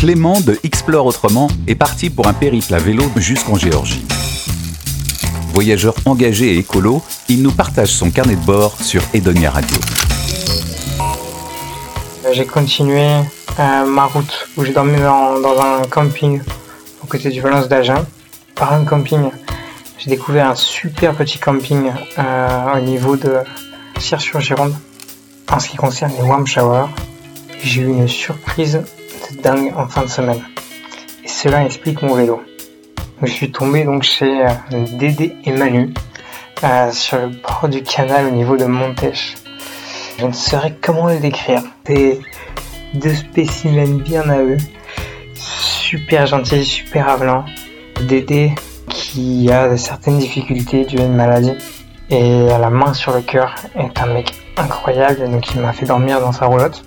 Clément de Explore Autrement est parti pour un périple à vélo jusqu'en Géorgie. Voyageur engagé et écolo, il nous partage son carnet de bord sur Edonia Radio. J'ai continué euh, ma route où j'ai dormi dans, un camping aux côtés du Valence d'Agen. Par un camping, j'ai découvert un super petit camping euh, au niveau de Cire-sur-Gironde en ce qui concerne les warm showers. J'ai eu une surprise dingue en fin de semaine. Et cela explique mon vélo. Je suis tombé donc chez euh, Dédé et Manu euh, sur le bord du canal au niveau de Montèche. Je ne saurais comment le décrire. C'est deux spécimens bien à eux. Super gentils, super avenants. Dédé qui a certaines difficultés dues à une maladie et à la main sur le cœur est un mec incroyable donc il m'a fait dormir dans sa roulotte.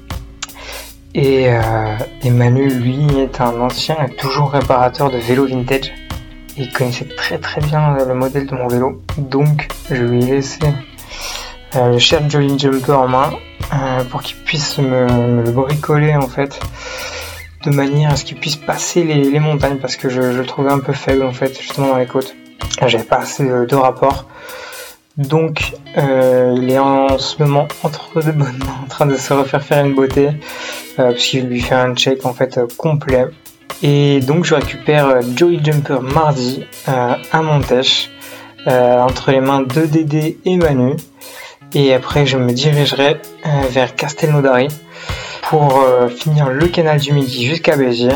Et, euh, lui, est un ancien et toujours réparateur de vélo vintage. Il connaissait très très bien le modèle de mon vélo, donc je lui ai laissé euh, le cher Jolly Jumper en main euh, pour qu'il puisse me, le bricoler en fait de manière à ce qu'il puisse passer les, montagnes parce que je, le trouvais un peu faible en fait justement dans les côtes. J'avais pas assez de, rapport. Donc euh, il est en ce moment entre de bonnes mains en train de se refaire faire une beauté euh, puisqu'il lui fait un check en fait complet. Et donc je récupère Joey Jumper mardi à Montèche entre les mains de Dédé et Manu. Et après, je me dirigerai euh, vers Castelnaudary pour euh, finir le canal du Midi jusqu'à Béziers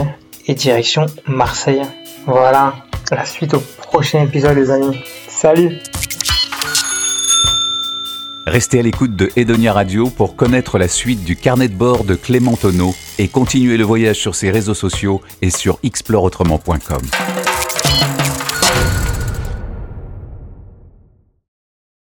et direction Marseille. Voilà, la suite au prochain épisode les amis. Salut Restez à l'écoute de Edonia Radio pour connaître la suite du carnet de bord de Clément Tonneau et continuer le voyage sur ses réseaux sociaux et sur exploreautrement.com.